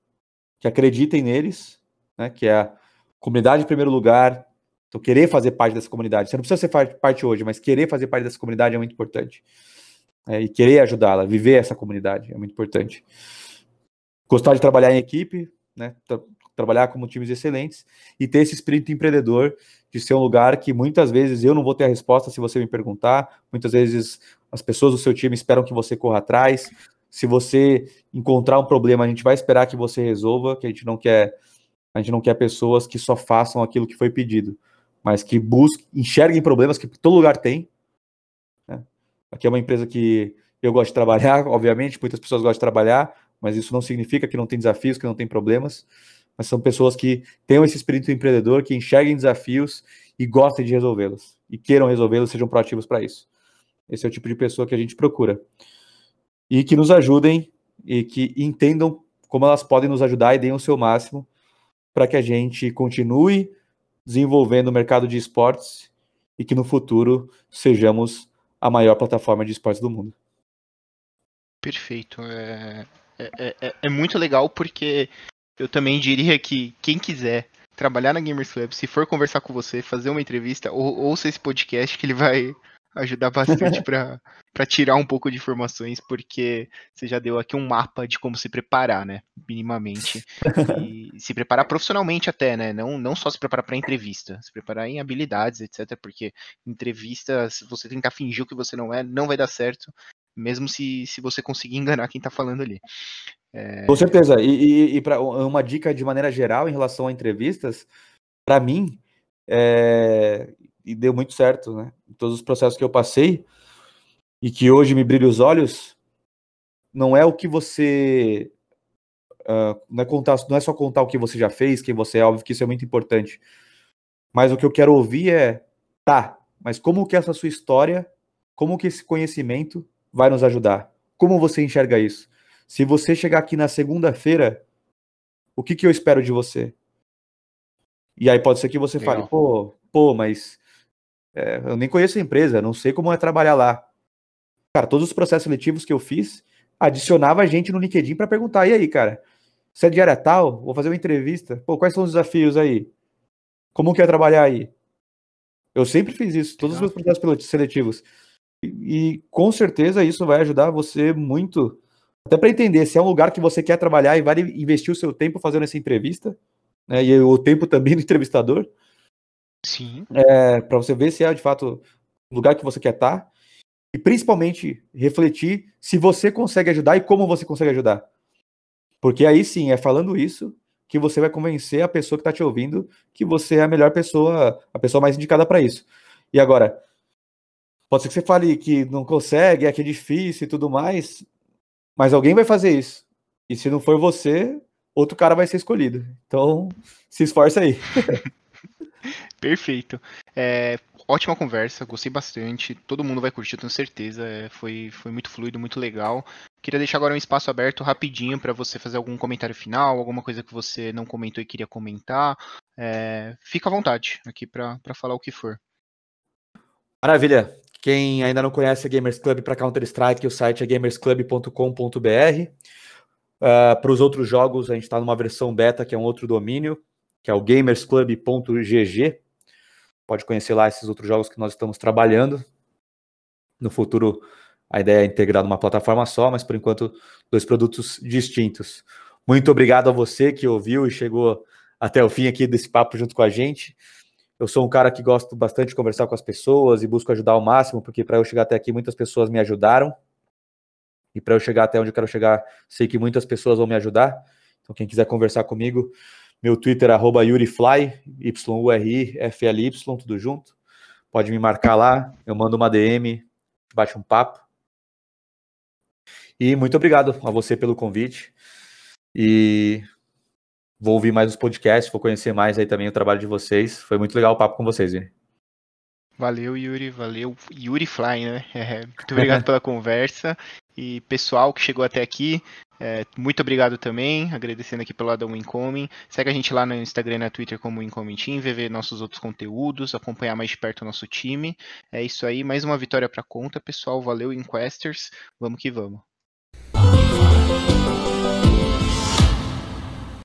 que acreditem neles, né, que é a comunidade em primeiro lugar. Então, querer fazer parte dessa comunidade. Você não precisa ser parte hoje, mas querer fazer parte dessa comunidade é muito importante. É, e querer ajudá-la, viver essa comunidade é muito importante. Gostar de trabalhar em equipe, né, tra trabalhar como times excelentes e ter esse espírito empreendedor de ser um lugar que muitas vezes eu não vou ter a resposta se você me perguntar, muitas vezes as pessoas do seu time esperam que você corra atrás. Se você encontrar um problema, a gente vai esperar que você resolva, que a gente não quer, a gente não quer pessoas que só façam aquilo que foi pedido, mas que busquem, enxerguem problemas que todo lugar tem. Né? Aqui é uma empresa que eu gosto de trabalhar, obviamente, muitas pessoas gostam de trabalhar, mas isso não significa que não tem desafios, que não tem problemas. Mas são pessoas que tenham esse espírito empreendedor, que enxerguem desafios e gostem de resolvê-los e queiram resolvê-los, sejam proativos para isso. Esse é o tipo de pessoa que a gente procura. E que nos ajudem e que entendam como elas podem nos ajudar e deem o seu máximo para que a gente continue desenvolvendo o mercado de esportes e que no futuro sejamos a maior plataforma de esportes do mundo. Perfeito. É, é, é, é muito legal porque eu também diria que quem quiser trabalhar na Gamers Club, se for conversar com você, fazer uma entrevista, ou, ouça esse podcast que ele vai ajudar bastante para tirar um pouco de informações, porque você já deu aqui um mapa de como se preparar, né? Minimamente. E se preparar profissionalmente até, né? Não, não só se preparar para entrevista, se preparar em habilidades, etc. Porque entrevista, se você tentar fingir o que você não é, não vai dar certo, mesmo se, se você conseguir enganar quem está falando ali. É... Com certeza. E, e, e para uma dica de maneira geral em relação a entrevistas, para mim, é, e deu muito certo, né? Todos os processos que eu passei e que hoje me brilha os olhos, não é o que você uh, não é contar, não é só contar o que você já fez, quem você é, óbvio que isso é muito importante. Mas o que eu quero ouvir é, tá, mas como que essa sua história, como que esse conhecimento vai nos ajudar? Como você enxerga isso? Se você chegar aqui na segunda-feira, o que que eu espero de você? E aí pode ser que você Legal. fale, pô, pô, mas é, eu nem conheço a empresa, não sei como é trabalhar lá. Cara, todos os processos seletivos que eu fiz, adicionava gente no LinkedIn para perguntar: e aí, cara, você é de área tal? Vou fazer uma entrevista. Pô, quais são os desafios aí? Como que é trabalhar aí? Eu sempre fiz isso, todos os meus processos seletivos. E, e com certeza isso vai ajudar você muito, até para entender se é um lugar que você quer trabalhar e vai investir o seu tempo fazendo essa entrevista, né, e o tempo também do entrevistador. Sim. É, para você ver se é de fato o lugar que você quer estar. Tá, e principalmente refletir se você consegue ajudar e como você consegue ajudar. Porque aí sim, é falando isso que você vai convencer a pessoa que está te ouvindo que você é a melhor pessoa, a pessoa mais indicada para isso. E agora, pode ser que você fale que não consegue, é que é difícil e tudo mais, mas alguém vai fazer isso. E se não for você, outro cara vai ser escolhido. Então, se esforça aí. Perfeito. É, ótima conversa, gostei bastante. Todo mundo vai curtir, tenho certeza. É, foi, foi muito fluido, muito legal. Queria deixar agora um espaço aberto rapidinho para você fazer algum comentário final, alguma coisa que você não comentou e queria comentar. É, fica à vontade aqui para falar o que for. Maravilha. Quem ainda não conhece a Gamers Club para Counter-Strike, o site é gamersclub.com.br. Uh, para os outros jogos, a gente está numa versão beta, que é um outro domínio, que é o gamersclub.gg. Pode conhecer lá esses outros jogos que nós estamos trabalhando. No futuro, a ideia é integrar numa plataforma só, mas por enquanto, dois produtos distintos. Muito obrigado a você que ouviu e chegou até o fim aqui desse papo junto com a gente. Eu sou um cara que gosto bastante de conversar com as pessoas e busco ajudar ao máximo, porque para eu chegar até aqui, muitas pessoas me ajudaram. E para eu chegar até onde eu quero chegar, sei que muitas pessoas vão me ajudar. Então, quem quiser conversar comigo, meu Twitter é YuriFly, Y-U-R-I-F-L-Y, tudo junto. Pode me marcar lá, eu mando uma DM, bate um papo. E muito obrigado a você pelo convite. E vou ouvir mais os podcasts, vou conhecer mais aí também o trabalho de vocês. Foi muito legal o papo com vocês, Vini. Valeu, Yuri, valeu. Yuri Fly, né? É, muito obrigado pela conversa. E pessoal que chegou até aqui, é, muito obrigado também, agradecendo aqui pelo lado do Incoming. Segue a gente lá no Instagram e na Twitter como Incoming Team, ver nossos outros conteúdos, acompanhar mais de perto o nosso time. É isso aí, mais uma vitória para conta, pessoal. Valeu, Inquesters. Vamos que vamos.